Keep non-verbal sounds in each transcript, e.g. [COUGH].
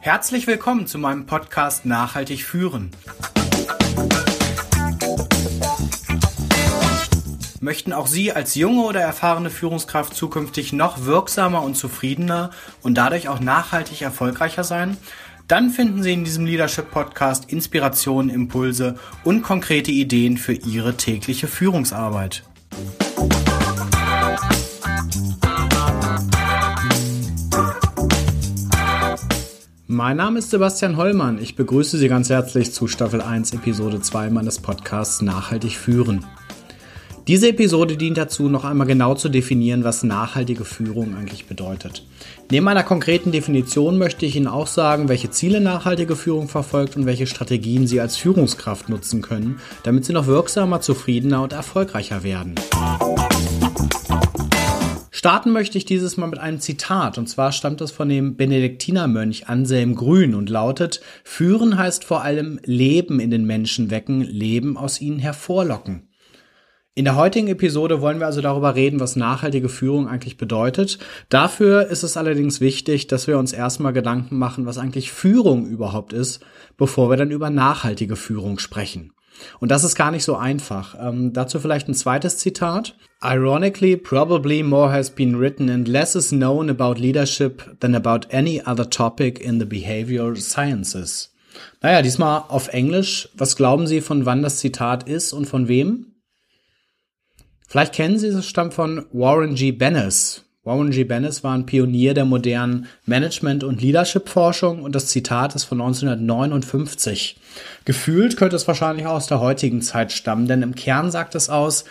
Herzlich willkommen zu meinem Podcast Nachhaltig führen. Möchten auch Sie als junge oder erfahrene Führungskraft zukünftig noch wirksamer und zufriedener und dadurch auch nachhaltig erfolgreicher sein? Dann finden Sie in diesem Leadership Podcast Inspirationen, Impulse und konkrete Ideen für Ihre tägliche Führungsarbeit. Mein Name ist Sebastian Hollmann. Ich begrüße Sie ganz herzlich zu Staffel 1, Episode 2 meines Podcasts Nachhaltig führen. Diese Episode dient dazu, noch einmal genau zu definieren, was nachhaltige Führung eigentlich bedeutet. Neben einer konkreten Definition möchte ich Ihnen auch sagen, welche Ziele nachhaltige Führung verfolgt und welche Strategien Sie als Führungskraft nutzen können, damit Sie noch wirksamer, zufriedener und erfolgreicher werden. Starten möchte ich dieses Mal mit einem Zitat, und zwar stammt es von dem Benediktinermönch Anselm Grün und lautet, Führen heißt vor allem Leben in den Menschen wecken, Leben aus ihnen hervorlocken. In der heutigen Episode wollen wir also darüber reden, was nachhaltige Führung eigentlich bedeutet. Dafür ist es allerdings wichtig, dass wir uns erstmal Gedanken machen, was eigentlich Führung überhaupt ist, bevor wir dann über nachhaltige Führung sprechen. Und das ist gar nicht so einfach. Ähm, dazu vielleicht ein zweites Zitat. Ironically, probably more has been written and less is known about leadership than about any other topic in the behavioral sciences. Naja, diesmal auf Englisch. Was glauben Sie, von wann das Zitat ist und von wem? Vielleicht kennen Sie es, stammt von Warren G. Bennis. Warren G. Bennis war ein Pionier der modernen Management- und Leadership-Forschung und das Zitat ist von 1959. Gefühlt könnte es wahrscheinlich auch aus der heutigen Zeit stammen, denn im Kern sagt es aus,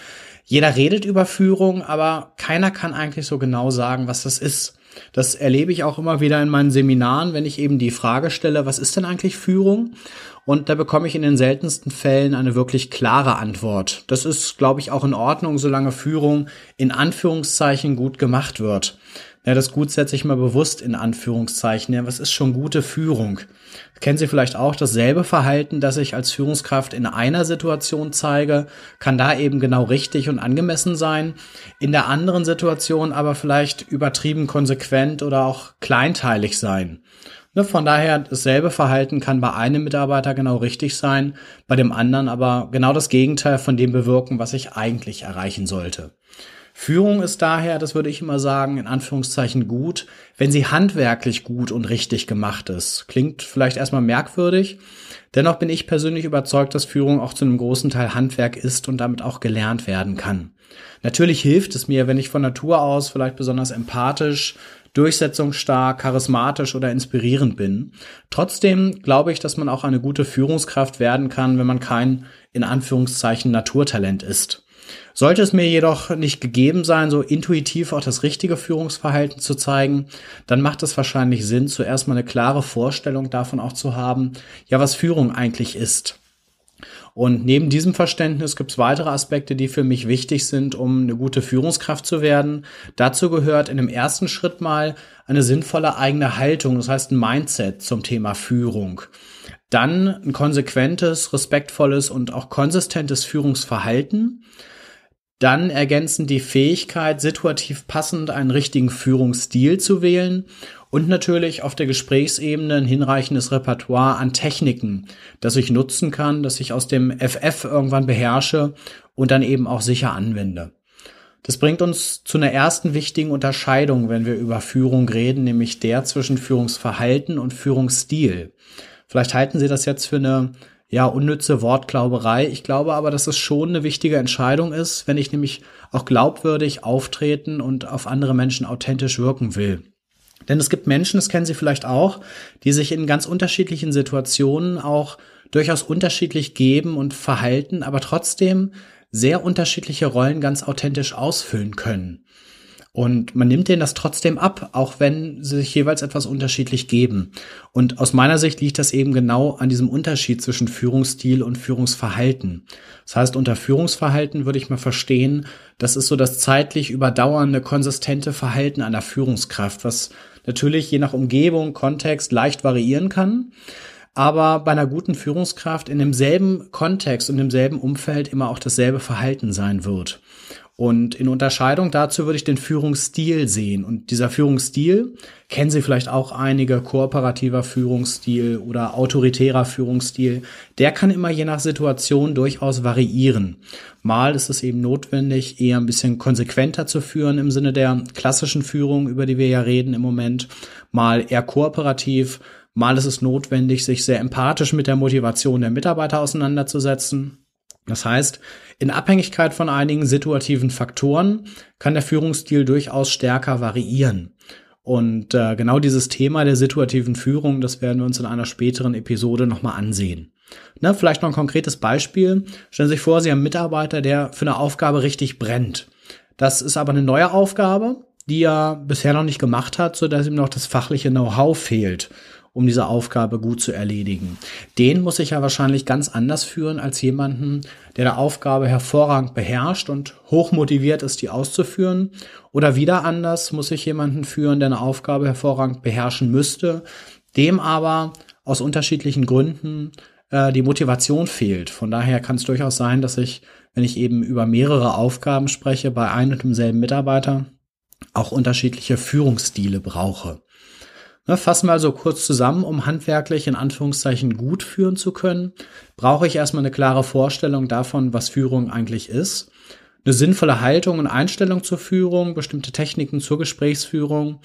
jeder redet über Führung, aber keiner kann eigentlich so genau sagen, was das ist. Das erlebe ich auch immer wieder in meinen Seminaren, wenn ich eben die Frage stelle, was ist denn eigentlich Führung? Und da bekomme ich in den seltensten Fällen eine wirklich klare Antwort. Das ist, glaube ich, auch in Ordnung, solange Führung in Anführungszeichen gut gemacht wird. Ja, das gut setze ich mal bewusst in Anführungszeichen. Ja, was ist schon gute Führung? Kennen Sie vielleicht auch dasselbe Verhalten, das ich als Führungskraft in einer Situation zeige, kann da eben genau richtig und angemessen sein, in der anderen Situation aber vielleicht übertrieben konsequent oder auch kleinteilig sein. Ne, von daher, dasselbe Verhalten kann bei einem Mitarbeiter genau richtig sein, bei dem anderen aber genau das Gegenteil von dem bewirken, was ich eigentlich erreichen sollte. Führung ist daher, das würde ich immer sagen, in Anführungszeichen gut, wenn sie handwerklich gut und richtig gemacht ist. Klingt vielleicht erstmal merkwürdig. Dennoch bin ich persönlich überzeugt, dass Führung auch zu einem großen Teil Handwerk ist und damit auch gelernt werden kann. Natürlich hilft es mir, wenn ich von Natur aus vielleicht besonders empathisch, durchsetzungsstark, charismatisch oder inspirierend bin. Trotzdem glaube ich, dass man auch eine gute Führungskraft werden kann, wenn man kein in Anführungszeichen Naturtalent ist. Sollte es mir jedoch nicht gegeben sein, so intuitiv auch das richtige Führungsverhalten zu zeigen, dann macht es wahrscheinlich Sinn, zuerst mal eine klare Vorstellung davon auch zu haben, ja, was Führung eigentlich ist. Und neben diesem Verständnis gibt es weitere Aspekte, die für mich wichtig sind, um eine gute Führungskraft zu werden. Dazu gehört in dem ersten Schritt mal eine sinnvolle eigene Haltung, das heißt ein Mindset zum Thema Führung. Dann ein konsequentes, respektvolles und auch konsistentes Führungsverhalten. Dann ergänzend die Fähigkeit, situativ passend einen richtigen Führungsstil zu wählen und natürlich auf der Gesprächsebene ein hinreichendes Repertoire an Techniken, das ich nutzen kann, das ich aus dem FF irgendwann beherrsche und dann eben auch sicher anwende. Das bringt uns zu einer ersten wichtigen Unterscheidung, wenn wir über Führung reden, nämlich der zwischen Führungsverhalten und Führungsstil. Vielleicht halten Sie das jetzt für eine ja, unnütze Wortglauberei. Ich glaube aber, dass es schon eine wichtige Entscheidung ist, wenn ich nämlich auch glaubwürdig auftreten und auf andere Menschen authentisch wirken will. Denn es gibt Menschen, das kennen Sie vielleicht auch, die sich in ganz unterschiedlichen Situationen auch durchaus unterschiedlich geben und verhalten, aber trotzdem sehr unterschiedliche Rollen ganz authentisch ausfüllen können. Und man nimmt denen das trotzdem ab, auch wenn sie sich jeweils etwas unterschiedlich geben. Und aus meiner Sicht liegt das eben genau an diesem Unterschied zwischen Führungsstil und Führungsverhalten. Das heißt, unter Führungsverhalten würde ich mal verstehen, das ist so das zeitlich überdauernde, konsistente Verhalten einer Führungskraft, was natürlich je nach Umgebung, Kontext leicht variieren kann aber bei einer guten Führungskraft in demselben Kontext und demselben Umfeld immer auch dasselbe Verhalten sein wird. Und in Unterscheidung dazu würde ich den Führungsstil sehen. Und dieser Führungsstil, kennen Sie vielleicht auch einige, kooperativer Führungsstil oder autoritärer Führungsstil, der kann immer je nach Situation durchaus variieren. Mal ist es eben notwendig, eher ein bisschen konsequenter zu führen im Sinne der klassischen Führung, über die wir ja reden im Moment. Mal eher kooperativ. Mal ist es notwendig, sich sehr empathisch mit der Motivation der Mitarbeiter auseinanderzusetzen. Das heißt, in Abhängigkeit von einigen situativen Faktoren kann der Führungsstil durchaus stärker variieren. Und äh, genau dieses Thema der situativen Führung, das werden wir uns in einer späteren Episode nochmal ansehen. Na, vielleicht noch ein konkretes Beispiel. Stellen Sie sich vor, Sie haben einen Mitarbeiter, der für eine Aufgabe richtig brennt. Das ist aber eine neue Aufgabe, die er bisher noch nicht gemacht hat, sodass ihm noch das fachliche Know-how fehlt um diese Aufgabe gut zu erledigen. Den muss ich ja wahrscheinlich ganz anders führen als jemanden, der der Aufgabe hervorragend beherrscht und hochmotiviert ist, die auszuführen. Oder wieder anders muss ich jemanden führen, der eine Aufgabe hervorragend beherrschen müsste, dem aber aus unterschiedlichen Gründen äh, die Motivation fehlt. Von daher kann es durchaus sein, dass ich, wenn ich eben über mehrere Aufgaben spreche, bei einem und demselben Mitarbeiter auch unterschiedliche Führungsstile brauche. Ne, fassen wir also kurz zusammen, um handwerklich in Anführungszeichen gut führen zu können, brauche ich erstmal eine klare Vorstellung davon, was Führung eigentlich ist, eine sinnvolle Haltung und Einstellung zur Führung, bestimmte Techniken zur Gesprächsführung.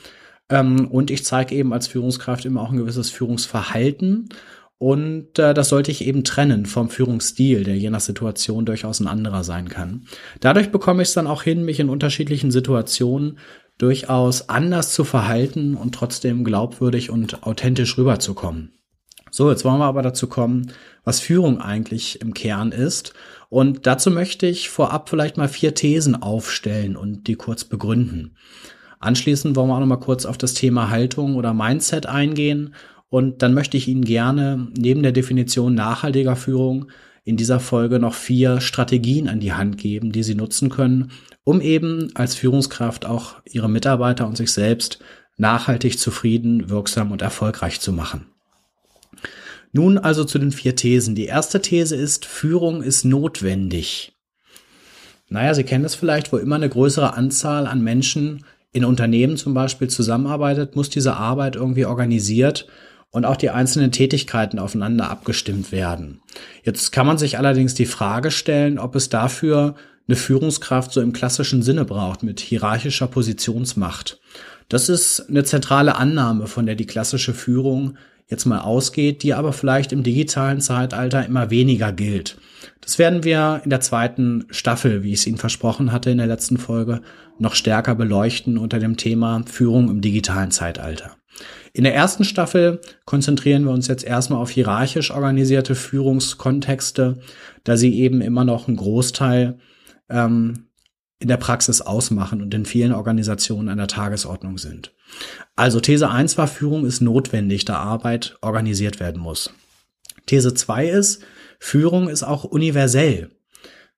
Ähm, und ich zeige eben als Führungskraft immer auch ein gewisses Führungsverhalten. Und äh, das sollte ich eben trennen vom Führungsstil, der je nach Situation durchaus ein anderer sein kann. Dadurch bekomme ich es dann auch hin, mich in unterschiedlichen Situationen durchaus anders zu verhalten und trotzdem glaubwürdig und authentisch rüberzukommen. So, jetzt wollen wir aber dazu kommen, was Führung eigentlich im Kern ist. Und dazu möchte ich vorab vielleicht mal vier Thesen aufstellen und die kurz begründen. Anschließend wollen wir auch noch mal kurz auf das Thema Haltung oder Mindset eingehen. Und dann möchte ich Ihnen gerne neben der Definition nachhaltiger Führung in dieser Folge noch vier Strategien an die Hand geben, die Sie nutzen können, um eben als Führungskraft auch ihre Mitarbeiter und sich selbst nachhaltig zufrieden, wirksam und erfolgreich zu machen. Nun also zu den vier Thesen. Die erste These ist, Führung ist notwendig. Naja, Sie kennen es vielleicht, wo immer eine größere Anzahl an Menschen in Unternehmen zum Beispiel zusammenarbeitet, muss diese Arbeit irgendwie organisiert und auch die einzelnen Tätigkeiten aufeinander abgestimmt werden. Jetzt kann man sich allerdings die Frage stellen, ob es dafür eine Führungskraft so im klassischen Sinne braucht, mit hierarchischer Positionsmacht. Das ist eine zentrale Annahme, von der die klassische Führung jetzt mal ausgeht, die aber vielleicht im digitalen Zeitalter immer weniger gilt. Das werden wir in der zweiten Staffel, wie ich es Ihnen versprochen hatte in der letzten Folge, noch stärker beleuchten unter dem Thema Führung im digitalen Zeitalter. In der ersten Staffel konzentrieren wir uns jetzt erstmal auf hierarchisch organisierte Führungskontexte, da sie eben immer noch einen Großteil ähm, in der Praxis ausmachen und in vielen Organisationen an der Tagesordnung sind. Also These 1 war, Führung ist notwendig, da Arbeit organisiert werden muss. These 2 ist, Führung ist auch universell.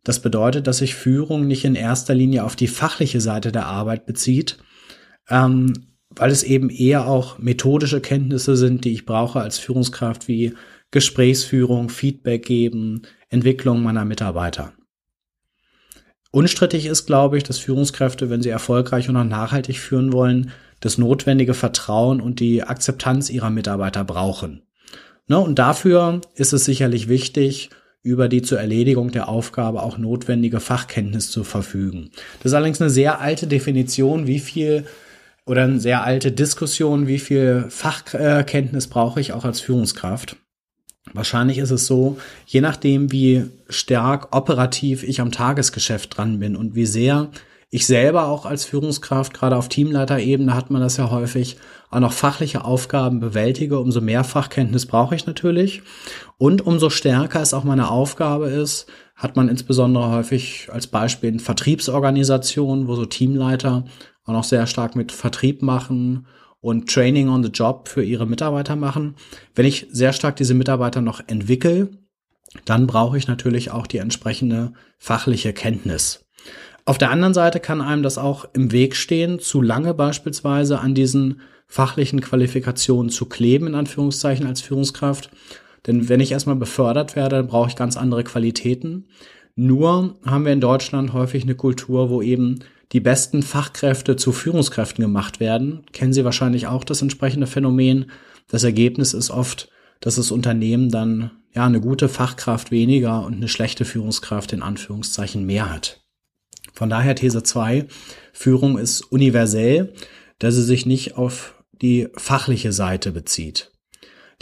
Das bedeutet, dass sich Führung nicht in erster Linie auf die fachliche Seite der Arbeit bezieht, ähm, weil es eben eher auch methodische Kenntnisse sind, die ich brauche als Führungskraft wie Gesprächsführung, Feedback geben, Entwicklung meiner Mitarbeiter. Unstrittig ist, glaube ich, dass Führungskräfte, wenn sie erfolgreich und auch nachhaltig führen wollen, das notwendige Vertrauen und die Akzeptanz ihrer Mitarbeiter brauchen. Ne, und dafür ist es sicherlich wichtig, über die zur Erledigung der Aufgabe auch notwendige Fachkenntnis zu verfügen. Das ist allerdings eine sehr alte Definition, wie viel oder eine sehr alte Diskussion, wie viel Fachkenntnis brauche ich auch als Führungskraft. Wahrscheinlich ist es so, je nachdem, wie stark operativ ich am Tagesgeschäft dran bin und wie sehr ich selber auch als Führungskraft, gerade auf Teamleiterebene hat man das ja häufig, auch noch fachliche Aufgaben bewältige, umso mehr Fachkenntnis brauche ich natürlich. Und umso stärker es auch meine Aufgabe ist, hat man insbesondere häufig als Beispiel in Vertriebsorganisationen, wo so Teamleiter auch noch sehr stark mit Vertrieb machen und Training on the Job für ihre Mitarbeiter machen. Wenn ich sehr stark diese Mitarbeiter noch entwickle, dann brauche ich natürlich auch die entsprechende fachliche Kenntnis. Auf der anderen Seite kann einem das auch im Weg stehen, zu lange beispielsweise an diesen fachlichen Qualifikationen zu kleben, in Anführungszeichen als Führungskraft. Denn wenn ich erstmal befördert werde, dann brauche ich ganz andere Qualitäten, Nur haben wir in Deutschland häufig eine Kultur, wo eben die besten Fachkräfte zu Führungskräften gemacht werden. Kennen Sie wahrscheinlich auch das entsprechende Phänomen. Das Ergebnis ist oft, dass das Unternehmen dann ja eine gute Fachkraft weniger und eine schlechte Führungskraft in Anführungszeichen mehr hat. Von daher These 2, Führung ist universell, da sie sich nicht auf die fachliche Seite bezieht.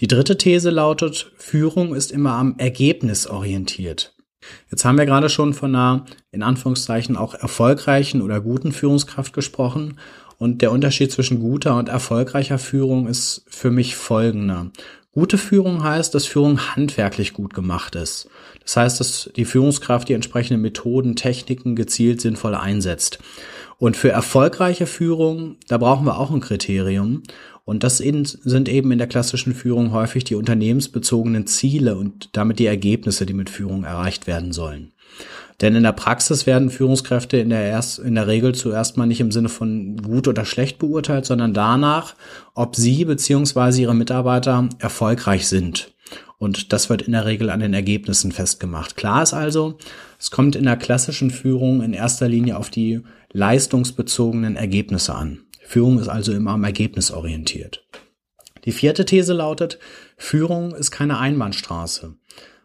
Die dritte These lautet, Führung ist immer am Ergebnis orientiert. Jetzt haben wir gerade schon von einer, in Anführungszeichen, auch erfolgreichen oder guten Führungskraft gesprochen. Und der Unterschied zwischen guter und erfolgreicher Führung ist für mich folgender. Gute Führung heißt, dass Führung handwerklich gut gemacht ist. Das heißt, dass die Führungskraft die entsprechenden Methoden, Techniken gezielt sinnvoll einsetzt. Und für erfolgreiche Führung, da brauchen wir auch ein Kriterium. Und das sind eben in der klassischen Führung häufig die unternehmensbezogenen Ziele und damit die Ergebnisse, die mit Führung erreicht werden sollen. Denn in der Praxis werden Führungskräfte in der, erst, in der Regel zuerst mal nicht im Sinne von gut oder schlecht beurteilt, sondern danach, ob sie beziehungsweise ihre Mitarbeiter erfolgreich sind. Und das wird in der Regel an den Ergebnissen festgemacht. Klar ist also, es kommt in der klassischen Führung in erster Linie auf die leistungsbezogenen Ergebnisse an. Führung ist also immer am Ergebnis orientiert. Die vierte These lautet, Führung ist keine Einbahnstraße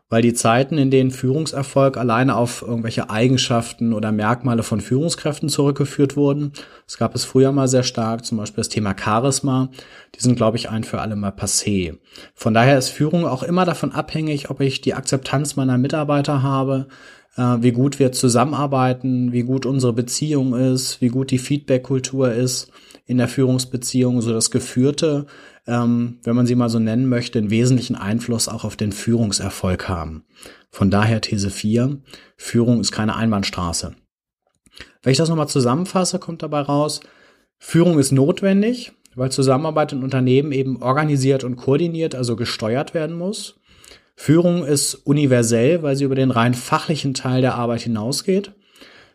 weil die Zeiten, in denen Führungserfolg alleine auf irgendwelche Eigenschaften oder Merkmale von Führungskräften zurückgeführt wurden, das gab es früher mal sehr stark, zum Beispiel das Thema Charisma, die sind, glaube ich, ein für alle mal passé. Von daher ist Führung auch immer davon abhängig, ob ich die Akzeptanz meiner Mitarbeiter habe, äh, wie gut wir zusammenarbeiten, wie gut unsere Beziehung ist, wie gut die Feedback-Kultur ist in der Führungsbeziehung, so das Geführte ähm, wenn man sie mal so nennen möchte, einen wesentlichen Einfluss auch auf den Führungserfolg haben. Von daher These 4, Führung ist keine Einbahnstraße. Wenn ich das nochmal zusammenfasse, kommt dabei raus, Führung ist notwendig, weil Zusammenarbeit in Unternehmen eben organisiert und koordiniert, also gesteuert werden muss. Führung ist universell, weil sie über den rein fachlichen Teil der Arbeit hinausgeht.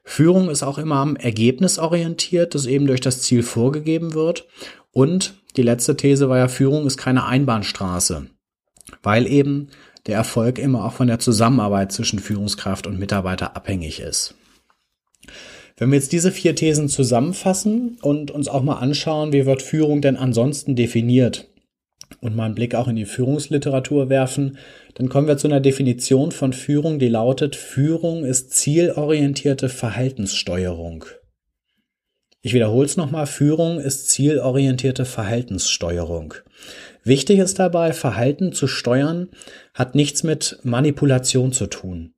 Führung ist auch immer am Ergebnis orientiert, das eben durch das Ziel vorgegeben wird. Und die letzte These war ja, Führung ist keine Einbahnstraße, weil eben der Erfolg immer auch von der Zusammenarbeit zwischen Führungskraft und Mitarbeiter abhängig ist. Wenn wir jetzt diese vier Thesen zusammenfassen und uns auch mal anschauen, wie wird Führung denn ansonsten definiert und mal einen Blick auch in die Führungsliteratur werfen, dann kommen wir zu einer Definition von Führung, die lautet, Führung ist zielorientierte Verhaltenssteuerung. Ich wiederhole es nochmal, Führung ist zielorientierte Verhaltenssteuerung. Wichtig ist dabei, Verhalten zu steuern hat nichts mit Manipulation zu tun.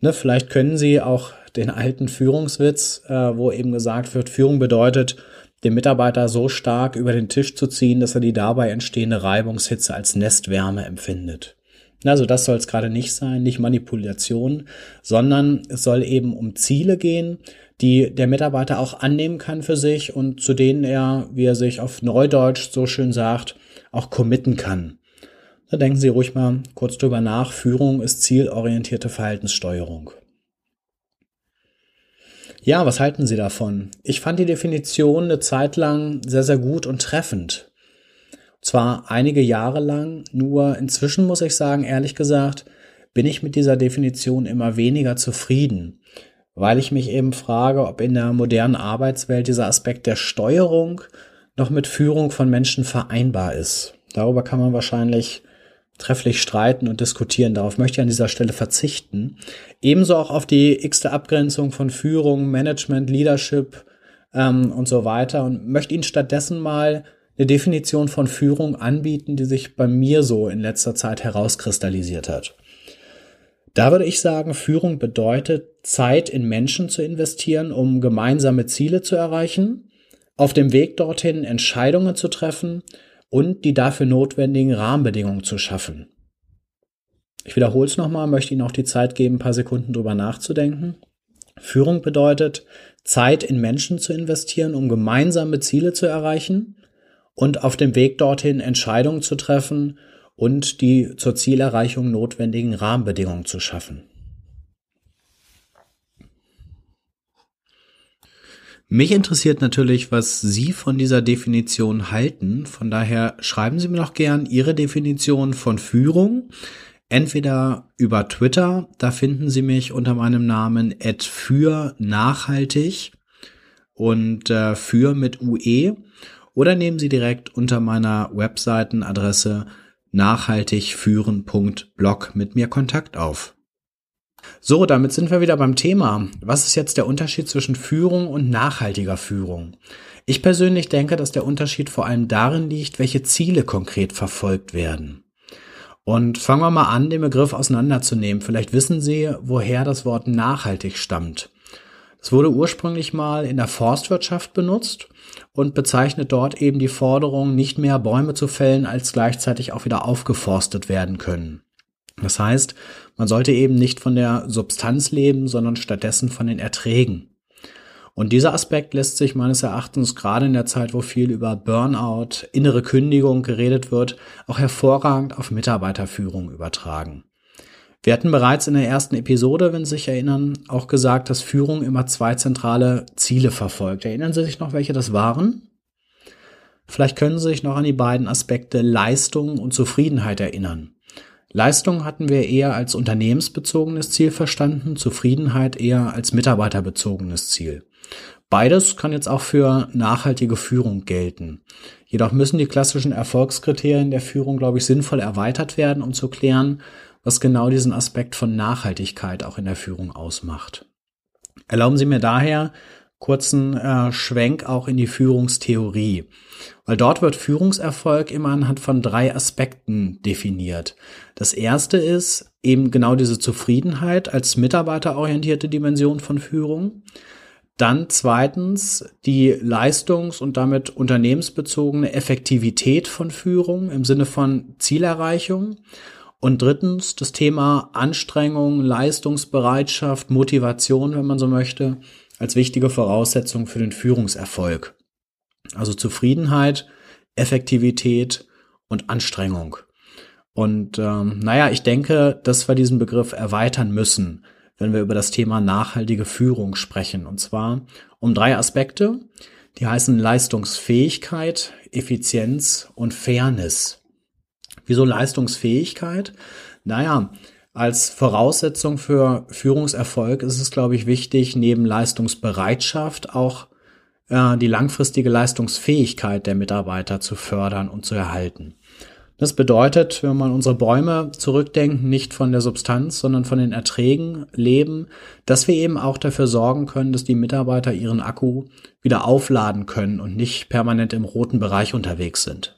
Ne, vielleicht können Sie auch den alten Führungswitz, äh, wo eben gesagt wird, Führung bedeutet, den Mitarbeiter so stark über den Tisch zu ziehen, dass er die dabei entstehende Reibungshitze als Nestwärme empfindet. Also das soll es gerade nicht sein, nicht Manipulation, sondern es soll eben um Ziele gehen, die der Mitarbeiter auch annehmen kann für sich und zu denen er, wie er sich auf Neudeutsch so schön sagt, auch committen kann. Da denken Sie ruhig mal kurz drüber nach. Führung ist zielorientierte Verhaltenssteuerung. Ja, was halten Sie davon? Ich fand die Definition eine Zeit lang sehr, sehr gut und treffend. Zwar einige Jahre lang, nur inzwischen muss ich sagen, ehrlich gesagt, bin ich mit dieser Definition immer weniger zufrieden weil ich mich eben frage, ob in der modernen Arbeitswelt dieser Aspekt der Steuerung noch mit Führung von Menschen vereinbar ist. Darüber kann man wahrscheinlich trefflich streiten und diskutieren. Darauf möchte ich an dieser Stelle verzichten. Ebenso auch auf die x-te Abgrenzung von Führung, Management, Leadership ähm, und so weiter und möchte Ihnen stattdessen mal eine Definition von Führung anbieten, die sich bei mir so in letzter Zeit herauskristallisiert hat. Da würde ich sagen, Führung bedeutet, Zeit in Menschen zu investieren, um gemeinsame Ziele zu erreichen, auf dem Weg dorthin Entscheidungen zu treffen und die dafür notwendigen Rahmenbedingungen zu schaffen. Ich wiederhole es nochmal, möchte Ihnen auch die Zeit geben, ein paar Sekunden drüber nachzudenken. Führung bedeutet, Zeit in Menschen zu investieren, um gemeinsame Ziele zu erreichen und auf dem Weg dorthin Entscheidungen zu treffen und die zur Zielerreichung notwendigen Rahmenbedingungen zu schaffen. Mich interessiert natürlich, was Sie von dieser Definition halten. Von daher schreiben Sie mir noch gern Ihre Definition von Führung Entweder über Twitter, da finden Sie mich unter meinem Namen für nachhaltig und äh, für mit UE oder nehmen Sie direkt unter meiner Webseitenadresse nachhaltigführen.blog mit mir Kontakt auf. So, damit sind wir wieder beim Thema. Was ist jetzt der Unterschied zwischen Führung und nachhaltiger Führung? Ich persönlich denke, dass der Unterschied vor allem darin liegt, welche Ziele konkret verfolgt werden. Und fangen wir mal an, den Begriff auseinanderzunehmen. Vielleicht wissen Sie, woher das Wort nachhaltig stammt. Es wurde ursprünglich mal in der Forstwirtschaft benutzt und bezeichnet dort eben die Forderung, nicht mehr Bäume zu fällen, als gleichzeitig auch wieder aufgeforstet werden können. Das heißt, man sollte eben nicht von der Substanz leben, sondern stattdessen von den Erträgen. Und dieser Aspekt lässt sich meines Erachtens gerade in der Zeit, wo viel über Burnout, innere Kündigung geredet wird, auch hervorragend auf Mitarbeiterführung übertragen. Wir hatten bereits in der ersten Episode, wenn Sie sich erinnern, auch gesagt, dass Führung immer zwei zentrale Ziele verfolgt. Erinnern Sie sich noch, welche das waren? Vielleicht können Sie sich noch an die beiden Aspekte Leistung und Zufriedenheit erinnern. Leistung hatten wir eher als unternehmensbezogenes Ziel verstanden, Zufriedenheit eher als mitarbeiterbezogenes Ziel. Beides kann jetzt auch für nachhaltige Führung gelten. Jedoch müssen die klassischen Erfolgskriterien der Führung, glaube ich, sinnvoll erweitert werden, um zu klären, was genau diesen Aspekt von Nachhaltigkeit auch in der Führung ausmacht. Erlauben Sie mir daher kurzen äh, Schwenk auch in die Führungstheorie. Weil dort wird Führungserfolg immer anhand von drei Aspekten definiert. Das erste ist eben genau diese Zufriedenheit als mitarbeiterorientierte Dimension von Führung. Dann zweitens die leistungs- und damit unternehmensbezogene Effektivität von Führung im Sinne von Zielerreichung. Und drittens das Thema Anstrengung, Leistungsbereitschaft, Motivation, wenn man so möchte, als wichtige Voraussetzung für den Führungserfolg. Also Zufriedenheit, Effektivität und Anstrengung. Und ähm, naja, ich denke, dass wir diesen Begriff erweitern müssen, wenn wir über das Thema nachhaltige Führung sprechen. Und zwar um drei Aspekte, die heißen Leistungsfähigkeit, Effizienz und Fairness. Wieso Leistungsfähigkeit? Naja, als Voraussetzung für Führungserfolg ist es, glaube ich, wichtig, neben Leistungsbereitschaft auch äh, die langfristige Leistungsfähigkeit der Mitarbeiter zu fördern und zu erhalten. Das bedeutet, wenn man unsere Bäume zurückdenken, nicht von der Substanz, sondern von den Erträgen leben, dass wir eben auch dafür sorgen können, dass die Mitarbeiter ihren Akku wieder aufladen können und nicht permanent im roten Bereich unterwegs sind.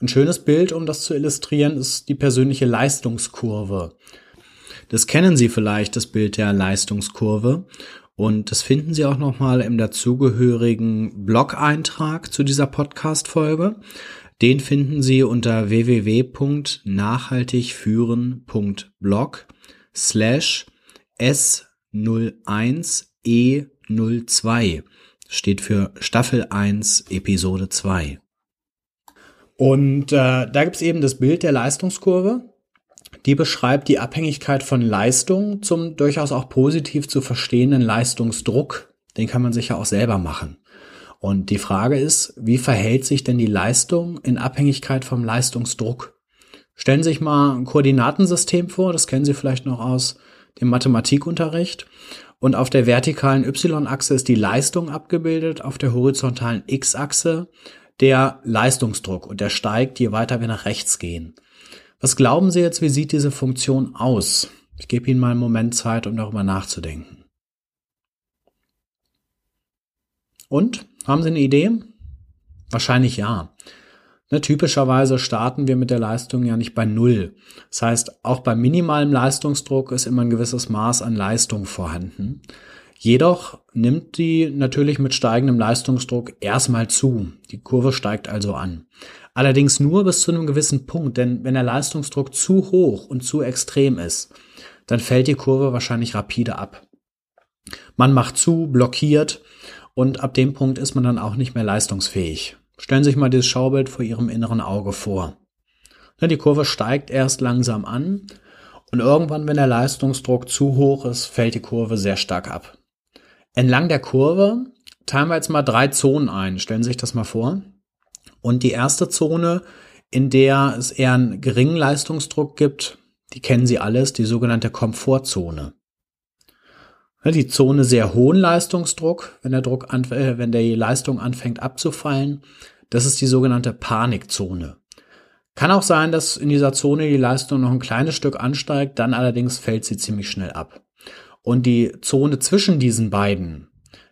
Ein schönes Bild, um das zu illustrieren, ist die persönliche Leistungskurve. Das kennen Sie vielleicht, das Bild der Leistungskurve. Und das finden Sie auch nochmal im dazugehörigen Blog-Eintrag zu dieser Podcast-Folge. Den finden Sie unter www.nachhaltigführen.blog slash S01E02. Steht für Staffel 1, Episode 2. Und äh, da gibt's eben das Bild der Leistungskurve. Die beschreibt die Abhängigkeit von Leistung zum durchaus auch positiv zu verstehenden Leistungsdruck. Den kann man sich ja auch selber machen. Und die Frage ist, wie verhält sich denn die Leistung in Abhängigkeit vom Leistungsdruck? Stellen Sie sich mal ein Koordinatensystem vor, das kennen Sie vielleicht noch aus dem Mathematikunterricht. Und auf der vertikalen Y-Achse ist die Leistung abgebildet, auf der horizontalen X-Achse der Leistungsdruck und der steigt, je weiter wir nach rechts gehen. Was glauben Sie jetzt, wie sieht diese Funktion aus? Ich gebe Ihnen mal einen Moment Zeit, um darüber nachzudenken. Und? Haben Sie eine Idee? Wahrscheinlich ja. Ne, typischerweise starten wir mit der Leistung ja nicht bei Null. Das heißt, auch bei minimalem Leistungsdruck ist immer ein gewisses Maß an Leistung vorhanden. Jedoch nimmt die natürlich mit steigendem Leistungsdruck erstmal zu. Die Kurve steigt also an. Allerdings nur bis zu einem gewissen Punkt, denn wenn der Leistungsdruck zu hoch und zu extrem ist, dann fällt die Kurve wahrscheinlich rapide ab. Man macht zu, blockiert und ab dem Punkt ist man dann auch nicht mehr leistungsfähig. Stellen Sie sich mal dieses Schaubild vor Ihrem inneren Auge vor. Ne, die Kurve steigt erst langsam an und irgendwann, wenn der Leistungsdruck zu hoch ist, fällt die Kurve sehr stark ab. Entlang der Kurve teilen wir jetzt mal drei Zonen ein. Stellen Sie sich das mal vor. Und die erste Zone, in der es eher einen geringen Leistungsdruck gibt, die kennen Sie alles, die sogenannte Komfortzone. Die Zone sehr hohen Leistungsdruck, wenn der Druck, äh, wenn die Leistung anfängt abzufallen, das ist die sogenannte Panikzone. Kann auch sein, dass in dieser Zone die Leistung noch ein kleines Stück ansteigt, dann allerdings fällt sie ziemlich schnell ab. Und die Zone zwischen diesen beiden,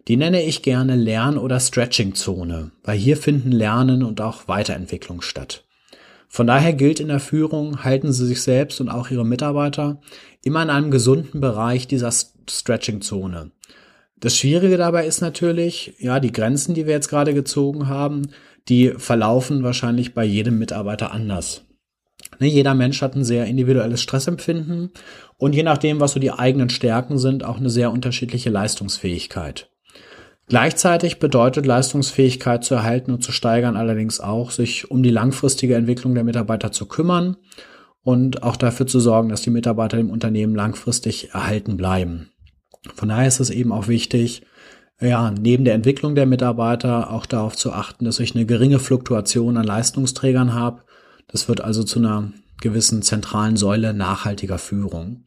die nenne ich gerne Lern- oder Stretching-Zone, weil hier finden Lernen und auch Weiterentwicklung statt. Von daher gilt in der Führung, halten Sie sich selbst und auch Ihre Mitarbeiter immer in einem gesunden Bereich dieser Stretching-Zone. Das Schwierige dabei ist natürlich, ja, die Grenzen, die wir jetzt gerade gezogen haben, die verlaufen wahrscheinlich bei jedem Mitarbeiter anders. Ne, jeder Mensch hat ein sehr individuelles Stressempfinden und je nachdem, was so die eigenen Stärken sind, auch eine sehr unterschiedliche Leistungsfähigkeit. Gleichzeitig bedeutet Leistungsfähigkeit zu erhalten und zu steigern allerdings auch, sich um die langfristige Entwicklung der Mitarbeiter zu kümmern und auch dafür zu sorgen, dass die Mitarbeiter im Unternehmen langfristig erhalten bleiben. Von daher ist es eben auch wichtig, ja, neben der Entwicklung der Mitarbeiter auch darauf zu achten, dass ich eine geringe Fluktuation an Leistungsträgern habe. Das wird also zu einer gewissen zentralen Säule nachhaltiger Führung.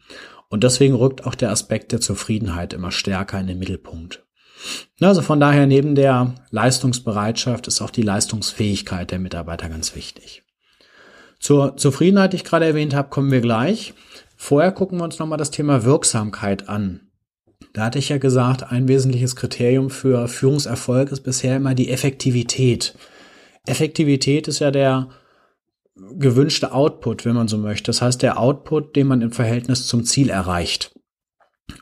Und deswegen rückt auch der Aspekt der Zufriedenheit immer stärker in den Mittelpunkt. Also von daher neben der Leistungsbereitschaft ist auch die Leistungsfähigkeit der Mitarbeiter ganz wichtig. Zur Zufriedenheit, die ich gerade erwähnt habe, kommen wir gleich. Vorher gucken wir uns nochmal das Thema Wirksamkeit an. Da hatte ich ja gesagt, ein wesentliches Kriterium für Führungserfolg ist bisher immer die Effektivität. Effektivität ist ja der gewünschte Output, wenn man so möchte. Das heißt, der Output, den man im Verhältnis zum Ziel erreicht.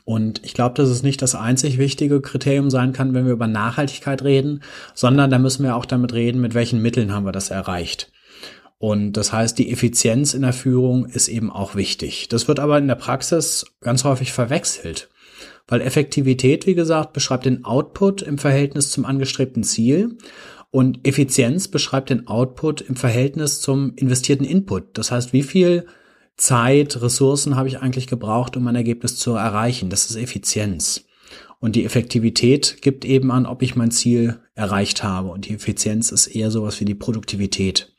Und ich glaube, dass es nicht das einzig wichtige Kriterium sein kann, wenn wir über Nachhaltigkeit reden, sondern da müssen wir auch damit reden, mit welchen Mitteln haben wir das erreicht. Und das heißt, die Effizienz in der Führung ist eben auch wichtig. Das wird aber in der Praxis ganz häufig verwechselt, weil Effektivität, wie gesagt, beschreibt den Output im Verhältnis zum angestrebten Ziel und Effizienz beschreibt den Output im Verhältnis zum investierten Input. Das heißt, wie viel Zeit, Ressourcen habe ich eigentlich gebraucht, um mein Ergebnis zu erreichen. Das ist Effizienz. Und die Effektivität gibt eben an, ob ich mein Ziel erreicht habe. Und die Effizienz ist eher sowas wie die Produktivität.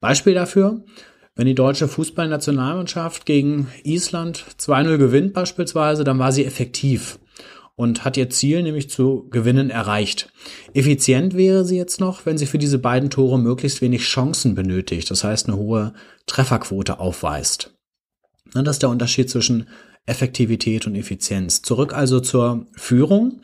Beispiel dafür, wenn die deutsche Fußballnationalmannschaft gegen Island 2-0 gewinnt beispielsweise, dann war sie effektiv und hat ihr Ziel, nämlich zu gewinnen, erreicht. Effizient wäre sie jetzt noch, wenn sie für diese beiden Tore möglichst wenig Chancen benötigt, das heißt eine hohe Trefferquote aufweist. Das ist der Unterschied zwischen Effektivität und Effizienz. Zurück also zur Führung.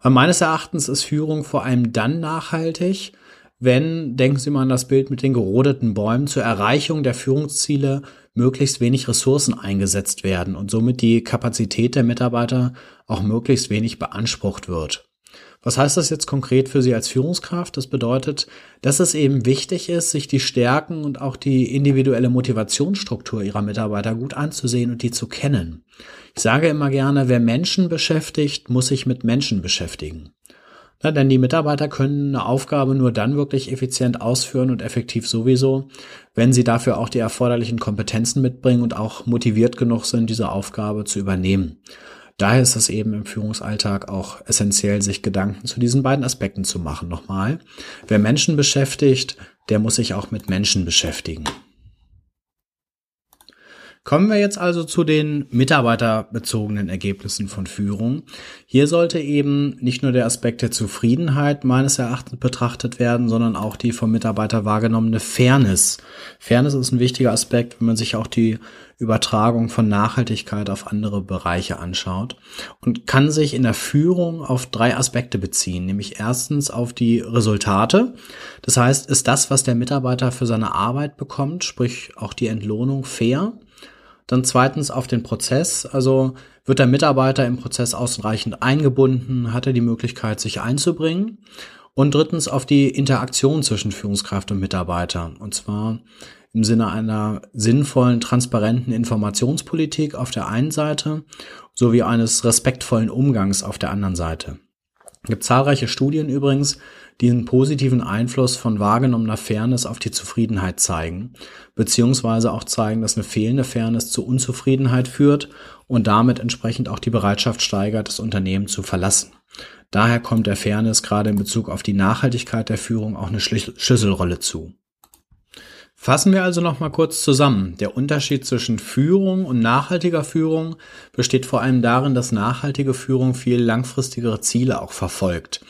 Weil meines Erachtens ist Führung vor allem dann nachhaltig, wenn, denken Sie mal an das Bild mit den gerodeten Bäumen, zur Erreichung der Führungsziele möglichst wenig Ressourcen eingesetzt werden und somit die Kapazität der Mitarbeiter auch möglichst wenig beansprucht wird. Was heißt das jetzt konkret für Sie als Führungskraft? Das bedeutet, dass es eben wichtig ist, sich die Stärken und auch die individuelle Motivationsstruktur Ihrer Mitarbeiter gut anzusehen und die zu kennen. Ich sage immer gerne, wer Menschen beschäftigt, muss sich mit Menschen beschäftigen. Na, denn die Mitarbeiter können eine Aufgabe nur dann wirklich effizient ausführen und effektiv sowieso, wenn sie dafür auch die erforderlichen Kompetenzen mitbringen und auch motiviert genug sind, diese Aufgabe zu übernehmen. Daher ist es eben im Führungsalltag auch essentiell, sich Gedanken zu diesen beiden Aspekten zu machen. Nochmal, wer Menschen beschäftigt, der muss sich auch mit Menschen beschäftigen. Kommen wir jetzt also zu den mitarbeiterbezogenen Ergebnissen von Führung. Hier sollte eben nicht nur der Aspekt der Zufriedenheit meines Erachtens betrachtet werden, sondern auch die vom Mitarbeiter wahrgenommene Fairness. Fairness ist ein wichtiger Aspekt, wenn man sich auch die Übertragung von Nachhaltigkeit auf andere Bereiche anschaut und kann sich in der Führung auf drei Aspekte beziehen, nämlich erstens auf die Resultate. Das heißt, ist das, was der Mitarbeiter für seine Arbeit bekommt, sprich auch die Entlohnung fair? Dann zweitens auf den Prozess, also wird der Mitarbeiter im Prozess ausreichend eingebunden, hat er die Möglichkeit, sich einzubringen. Und drittens auf die Interaktion zwischen Führungskraft und Mitarbeiter. Und zwar im Sinne einer sinnvollen, transparenten Informationspolitik auf der einen Seite sowie eines respektvollen Umgangs auf der anderen Seite. Es gibt zahlreiche Studien übrigens, die einen positiven Einfluss von wahrgenommener Fairness auf die Zufriedenheit zeigen, beziehungsweise auch zeigen, dass eine fehlende Fairness zu Unzufriedenheit führt und damit entsprechend auch die Bereitschaft steigert, das Unternehmen zu verlassen. Daher kommt der Fairness gerade in Bezug auf die Nachhaltigkeit der Führung auch eine Schlüsselrolle zu. Fassen wir also noch mal kurz zusammen. Der Unterschied zwischen Führung und nachhaltiger Führung besteht vor allem darin, dass nachhaltige Führung viel langfristigere Ziele auch verfolgt.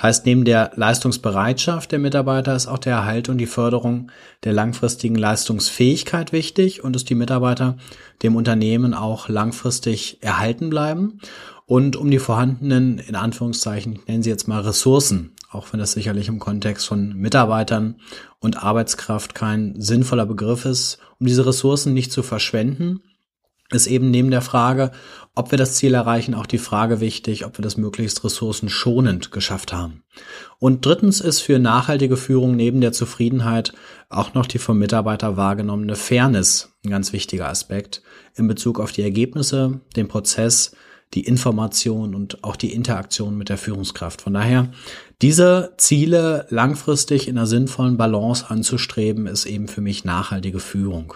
Heißt, neben der Leistungsbereitschaft der Mitarbeiter ist auch der Erhalt und die Förderung der langfristigen Leistungsfähigkeit wichtig und dass die Mitarbeiter dem Unternehmen auch langfristig erhalten bleiben und um die vorhandenen, in Anführungszeichen, nennen Sie jetzt mal Ressourcen auch wenn das sicherlich im Kontext von Mitarbeitern und Arbeitskraft kein sinnvoller Begriff ist, um diese Ressourcen nicht zu verschwenden, ist eben neben der Frage, ob wir das Ziel erreichen, auch die Frage wichtig, ob wir das möglichst ressourcenschonend geschafft haben. Und drittens ist für nachhaltige Führung neben der Zufriedenheit auch noch die vom Mitarbeiter wahrgenommene Fairness ein ganz wichtiger Aspekt in Bezug auf die Ergebnisse, den Prozess, die Information und auch die Interaktion mit der Führungskraft. Von daher, diese Ziele langfristig in einer sinnvollen Balance anzustreben, ist eben für mich nachhaltige Führung.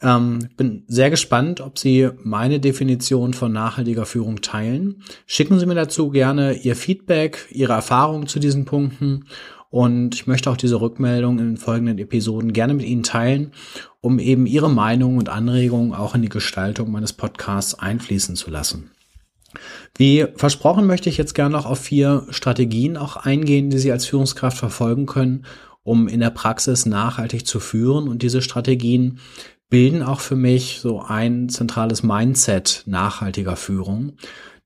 Ähm, bin sehr gespannt, ob Sie meine Definition von nachhaltiger Führung teilen. Schicken Sie mir dazu gerne Ihr Feedback, Ihre Erfahrungen zu diesen Punkten. Und ich möchte auch diese Rückmeldung in den folgenden Episoden gerne mit Ihnen teilen, um eben Ihre Meinung und Anregungen auch in die Gestaltung meines Podcasts einfließen zu lassen. Wie versprochen möchte ich jetzt gerne noch auf vier Strategien auch eingehen, die Sie als Führungskraft verfolgen können, um in der Praxis nachhaltig zu führen. Und diese Strategien bilden auch für mich so ein zentrales Mindset nachhaltiger Führung,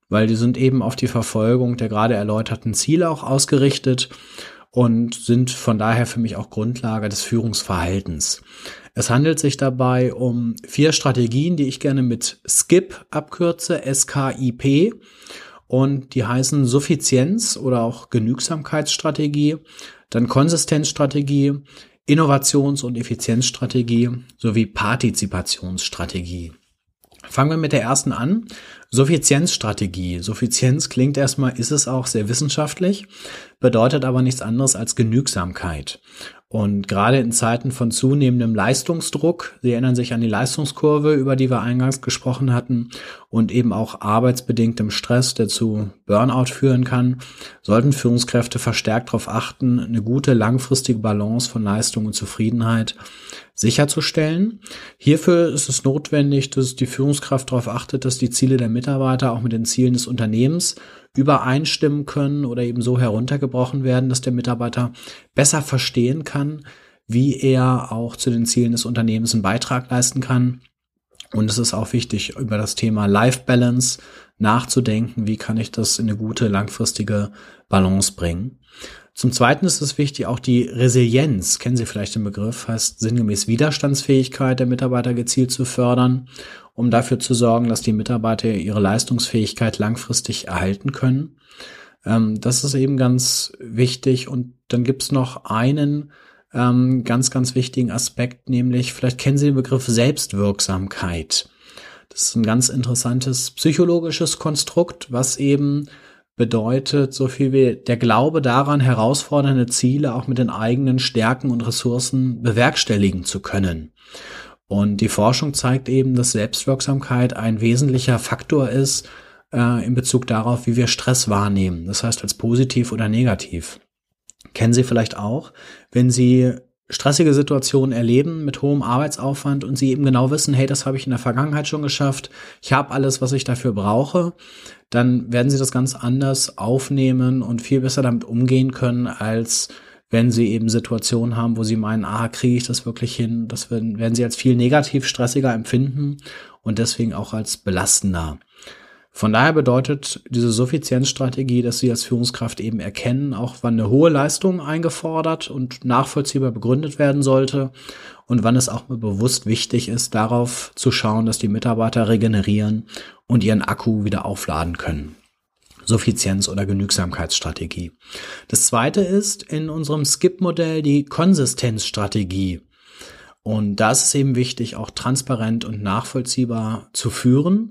weil die sind eben auf die Verfolgung der gerade erläuterten Ziele auch ausgerichtet und sind von daher für mich auch Grundlage des Führungsverhaltens. Es handelt sich dabei um vier Strategien, die ich gerne mit SKIP abkürze, S-K-I-P. Und die heißen Suffizienz oder auch Genügsamkeitsstrategie, dann Konsistenzstrategie, Innovations- und Effizienzstrategie sowie Partizipationsstrategie. Fangen wir mit der ersten an. Suffizienzstrategie. Suffizienz klingt erstmal, ist es auch sehr wissenschaftlich, bedeutet aber nichts anderes als Genügsamkeit. Und gerade in Zeiten von zunehmendem Leistungsdruck, Sie erinnern sich an die Leistungskurve, über die wir eingangs gesprochen hatten, und eben auch arbeitsbedingtem Stress, der zu Burnout führen kann, sollten Führungskräfte verstärkt darauf achten, eine gute langfristige Balance von Leistung und Zufriedenheit sicherzustellen. Hierfür ist es notwendig, dass die Führungskraft darauf achtet, dass die Ziele der Mitarbeiter auch mit den Zielen des Unternehmens übereinstimmen können oder eben so heruntergebrochen werden, dass der Mitarbeiter besser verstehen kann, wie er auch zu den Zielen des Unternehmens einen Beitrag leisten kann. Und es ist auch wichtig, über das Thema Life Balance nachzudenken. Wie kann ich das in eine gute langfristige Balance bringen? Zum Zweiten ist es wichtig, auch die Resilienz, kennen Sie vielleicht den Begriff, heißt sinngemäß Widerstandsfähigkeit der Mitarbeiter gezielt zu fördern, um dafür zu sorgen, dass die Mitarbeiter ihre Leistungsfähigkeit langfristig erhalten können. Ähm, das ist eben ganz wichtig. Und dann gibt's noch einen ähm, ganz, ganz wichtigen Aspekt, nämlich vielleicht kennen Sie den Begriff Selbstwirksamkeit. Das ist ein ganz interessantes psychologisches Konstrukt, was eben bedeutet so viel wie der Glaube daran, herausfordernde Ziele auch mit den eigenen Stärken und Ressourcen bewerkstelligen zu können. Und die Forschung zeigt eben, dass Selbstwirksamkeit ein wesentlicher Faktor ist äh, in Bezug darauf, wie wir Stress wahrnehmen. Das heißt als positiv oder negativ. Kennen Sie vielleicht auch, wenn Sie stressige Situationen erleben mit hohem Arbeitsaufwand und sie eben genau wissen, hey, das habe ich in der Vergangenheit schon geschafft, ich habe alles, was ich dafür brauche, dann werden sie das ganz anders aufnehmen und viel besser damit umgehen können, als wenn sie eben Situationen haben, wo sie meinen, ah, kriege ich das wirklich hin, das werden, werden sie als viel negativ stressiger empfinden und deswegen auch als belastender. Von daher bedeutet diese Suffizienzstrategie, dass Sie als Führungskraft eben erkennen, auch wann eine hohe Leistung eingefordert und nachvollziehbar begründet werden sollte und wann es auch mal bewusst wichtig ist, darauf zu schauen, dass die Mitarbeiter regenerieren und ihren Akku wieder aufladen können. Suffizienz- oder Genügsamkeitsstrategie. Das zweite ist in unserem Skip-Modell die Konsistenzstrategie. Und da ist es eben wichtig, auch transparent und nachvollziehbar zu führen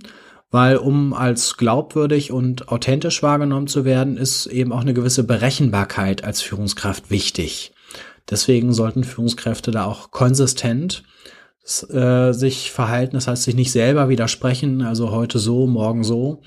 weil um als glaubwürdig und authentisch wahrgenommen zu werden, ist eben auch eine gewisse Berechenbarkeit als Führungskraft wichtig. Deswegen sollten Führungskräfte da auch konsistent, äh, sich verhalten, das heißt sich nicht selber widersprechen, also heute so, morgen so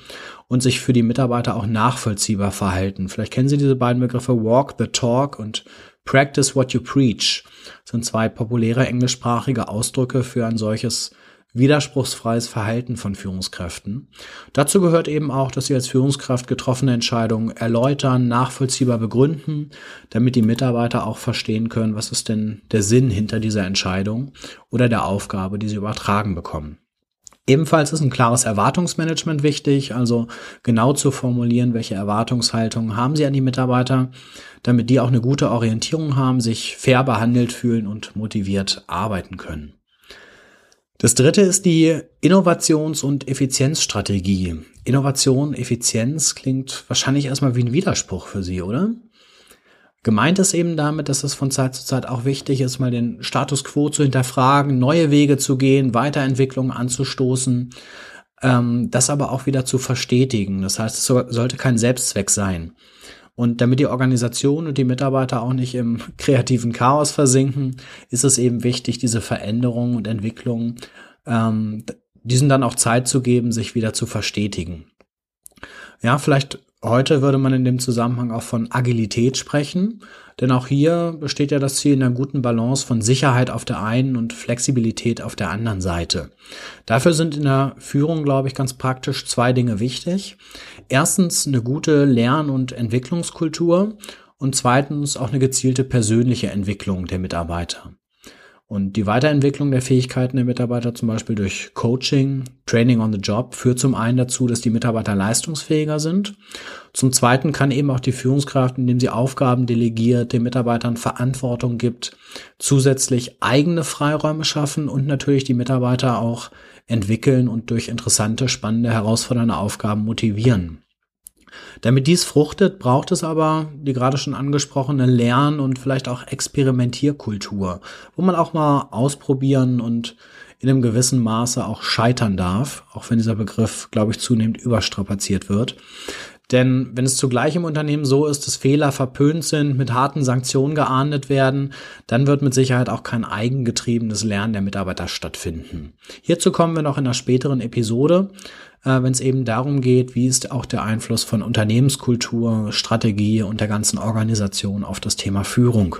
und sich für die Mitarbeiter auch nachvollziehbar verhalten. Vielleicht kennen Sie diese beiden Begriffe Walk the Talk und Practice what you preach. Das sind zwei populäre englischsprachige Ausdrücke für ein solches widerspruchsfreies Verhalten von Führungskräften. Dazu gehört eben auch, dass sie als Führungskraft getroffene Entscheidungen erläutern, nachvollziehbar begründen, damit die Mitarbeiter auch verstehen können, was ist denn der Sinn hinter dieser Entscheidung oder der Aufgabe, die sie übertragen bekommen. Ebenfalls ist ein klares Erwartungsmanagement wichtig, also genau zu formulieren, welche Erwartungshaltung haben Sie an die Mitarbeiter, damit die auch eine gute Orientierung haben, sich fair behandelt fühlen und motiviert arbeiten können. Das dritte ist die Innovations- und Effizienzstrategie. Innovation, Effizienz klingt wahrscheinlich erstmal wie ein Widerspruch für Sie, oder? Gemeint ist eben damit, dass es von Zeit zu Zeit auch wichtig ist, mal den Status quo zu hinterfragen, neue Wege zu gehen, Weiterentwicklungen anzustoßen, ähm, das aber auch wieder zu verstetigen. Das heißt, es sollte kein Selbstzweck sein. Und damit die Organisation und die Mitarbeiter auch nicht im [LAUGHS] kreativen Chaos versinken, ist es eben wichtig, diese Veränderungen und Entwicklungen, ähm, diesen dann auch Zeit zu geben, sich wieder zu verstetigen. Ja, vielleicht heute würde man in dem Zusammenhang auch von Agilität sprechen. Denn auch hier besteht ja das Ziel in einer guten Balance von Sicherheit auf der einen und Flexibilität auf der anderen Seite. Dafür sind in der Führung, glaube ich, ganz praktisch zwei Dinge wichtig. Erstens eine gute Lern- und Entwicklungskultur und zweitens auch eine gezielte persönliche Entwicklung der Mitarbeiter. Und die Weiterentwicklung der Fähigkeiten der Mitarbeiter, zum Beispiel durch Coaching, Training on the Job, führt zum einen dazu, dass die Mitarbeiter leistungsfähiger sind. Zum zweiten kann eben auch die Führungskraft, indem sie Aufgaben delegiert, den Mitarbeitern Verantwortung gibt, zusätzlich eigene Freiräume schaffen und natürlich die Mitarbeiter auch entwickeln und durch interessante, spannende, herausfordernde Aufgaben motivieren. Damit dies fruchtet, braucht es aber die gerade schon angesprochene Lern- und vielleicht auch Experimentierkultur, wo man auch mal ausprobieren und in einem gewissen Maße auch scheitern darf, auch wenn dieser Begriff, glaube ich, zunehmend überstrapaziert wird. Denn wenn es zugleich im Unternehmen so ist, dass Fehler verpönt sind, mit harten Sanktionen geahndet werden, dann wird mit Sicherheit auch kein eigengetriebenes Lernen der Mitarbeiter stattfinden. Hierzu kommen wir noch in einer späteren Episode, äh, wenn es eben darum geht, wie ist auch der Einfluss von Unternehmenskultur, Strategie und der ganzen Organisation auf das Thema Führung.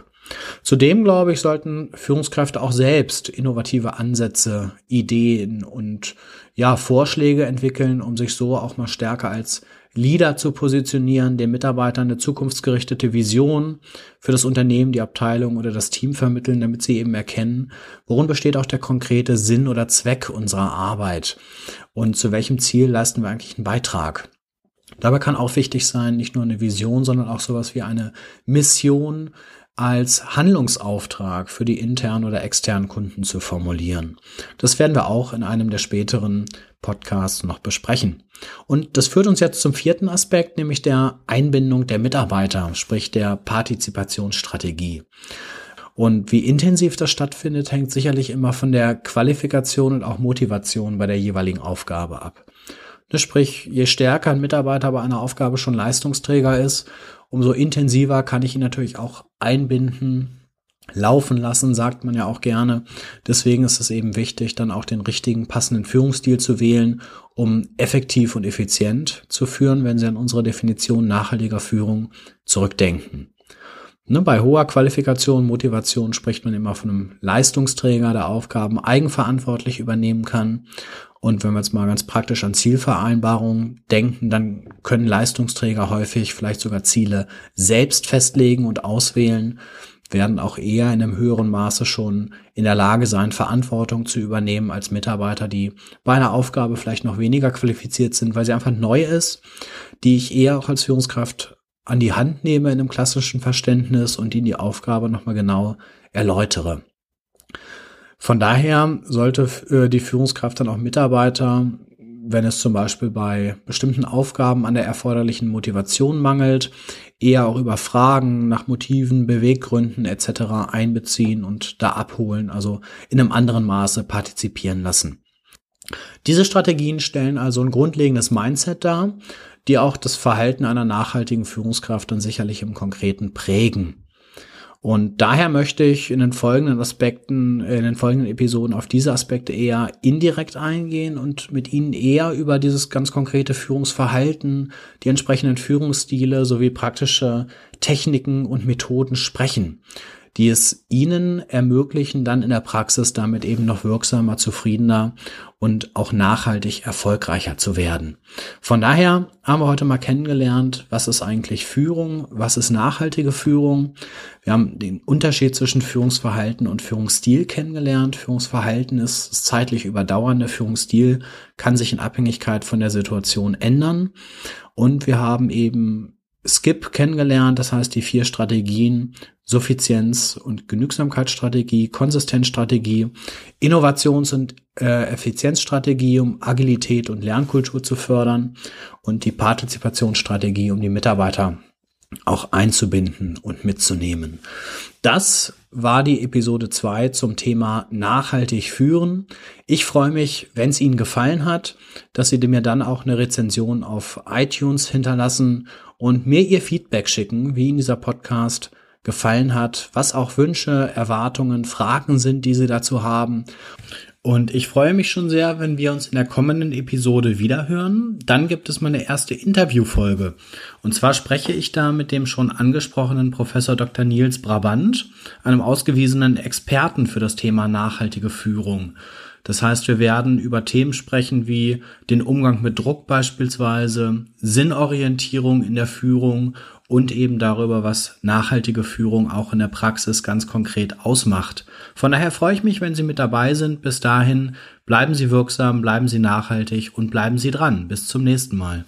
Zudem, glaube ich, sollten Führungskräfte auch selbst innovative Ansätze, Ideen und ja, Vorschläge entwickeln, um sich so auch mal stärker als Leader zu positionieren, den Mitarbeitern eine zukunftsgerichtete Vision für das Unternehmen, die Abteilung oder das Team vermitteln, damit sie eben erkennen, worin besteht auch der konkrete Sinn oder Zweck unserer Arbeit und zu welchem Ziel leisten wir eigentlich einen Beitrag. Dabei kann auch wichtig sein, nicht nur eine Vision, sondern auch sowas wie eine Mission, als Handlungsauftrag für die internen oder externen Kunden zu formulieren. Das werden wir auch in einem der späteren Podcasts noch besprechen. Und das führt uns jetzt zum vierten Aspekt, nämlich der Einbindung der Mitarbeiter, sprich der Partizipationsstrategie. Und wie intensiv das stattfindet, hängt sicherlich immer von der Qualifikation und auch Motivation bei der jeweiligen Aufgabe ab. Das sprich, je stärker ein Mitarbeiter bei einer Aufgabe schon Leistungsträger ist, umso intensiver kann ich ihn natürlich auch einbinden, laufen lassen, sagt man ja auch gerne. Deswegen ist es eben wichtig, dann auch den richtigen passenden Führungsstil zu wählen, um effektiv und effizient zu führen, wenn Sie an unsere Definition nachhaltiger Führung zurückdenken. Ne, bei hoher Qualifikation, Motivation spricht man immer von einem Leistungsträger, der Aufgaben eigenverantwortlich übernehmen kann. Und wenn wir jetzt mal ganz praktisch an Zielvereinbarungen denken, dann können Leistungsträger häufig vielleicht sogar Ziele selbst festlegen und auswählen, werden auch eher in einem höheren Maße schon in der Lage sein, Verantwortung zu übernehmen als Mitarbeiter, die bei einer Aufgabe vielleicht noch weniger qualifiziert sind, weil sie einfach neu ist, die ich eher auch als Führungskraft an die Hand nehme in einem klassischen Verständnis und die die Aufgabe nochmal genau erläutere. Von daher sollte äh, die Führungskraft dann auch Mitarbeiter, wenn es zum Beispiel bei bestimmten Aufgaben an der erforderlichen Motivation mangelt, eher auch über Fragen nach Motiven, Beweggründen etc. einbeziehen und da abholen, also in einem anderen Maße partizipieren lassen. Diese Strategien stellen also ein grundlegendes Mindset dar, die auch das Verhalten einer nachhaltigen Führungskraft dann sicherlich im Konkreten prägen. Und daher möchte ich in den folgenden Aspekten, in den folgenden Episoden auf diese Aspekte eher indirekt eingehen und mit Ihnen eher über dieses ganz konkrete Führungsverhalten, die entsprechenden Führungsstile sowie praktische Techniken und Methoden sprechen die es ihnen ermöglichen, dann in der Praxis damit eben noch wirksamer, zufriedener und auch nachhaltig erfolgreicher zu werden. Von daher haben wir heute mal kennengelernt, was ist eigentlich Führung, was ist nachhaltige Führung. Wir haben den Unterschied zwischen Führungsverhalten und Führungsstil kennengelernt. Führungsverhalten ist zeitlich überdauernde, Führungsstil kann sich in Abhängigkeit von der Situation ändern. Und wir haben eben Skip kennengelernt, das heißt die vier Strategien Suffizienz und Genügsamkeitsstrategie, Konsistenzstrategie, Innovations- und äh, Effizienzstrategie, um Agilität und Lernkultur zu fördern und die Partizipationsstrategie, um die Mitarbeiter auch einzubinden und mitzunehmen. Das war die Episode 2 zum Thema nachhaltig führen. Ich freue mich, wenn es Ihnen gefallen hat, dass Sie mir dann auch eine Rezension auf iTunes hinterlassen und mir Ihr Feedback schicken, wie Ihnen dieser Podcast gefallen hat, was auch Wünsche, Erwartungen, Fragen sind, die Sie dazu haben. Und ich freue mich schon sehr, wenn wir uns in der kommenden Episode wiederhören. Dann gibt es meine erste Interviewfolge. Und zwar spreche ich da mit dem schon angesprochenen Professor Dr. Nils Brabant, einem ausgewiesenen Experten für das Thema nachhaltige Führung. Das heißt, wir werden über Themen sprechen wie den Umgang mit Druck beispielsweise, Sinnorientierung in der Führung und eben darüber, was nachhaltige Führung auch in der Praxis ganz konkret ausmacht. Von daher freue ich mich, wenn Sie mit dabei sind. Bis dahin bleiben Sie wirksam, bleiben Sie nachhaltig und bleiben Sie dran. Bis zum nächsten Mal.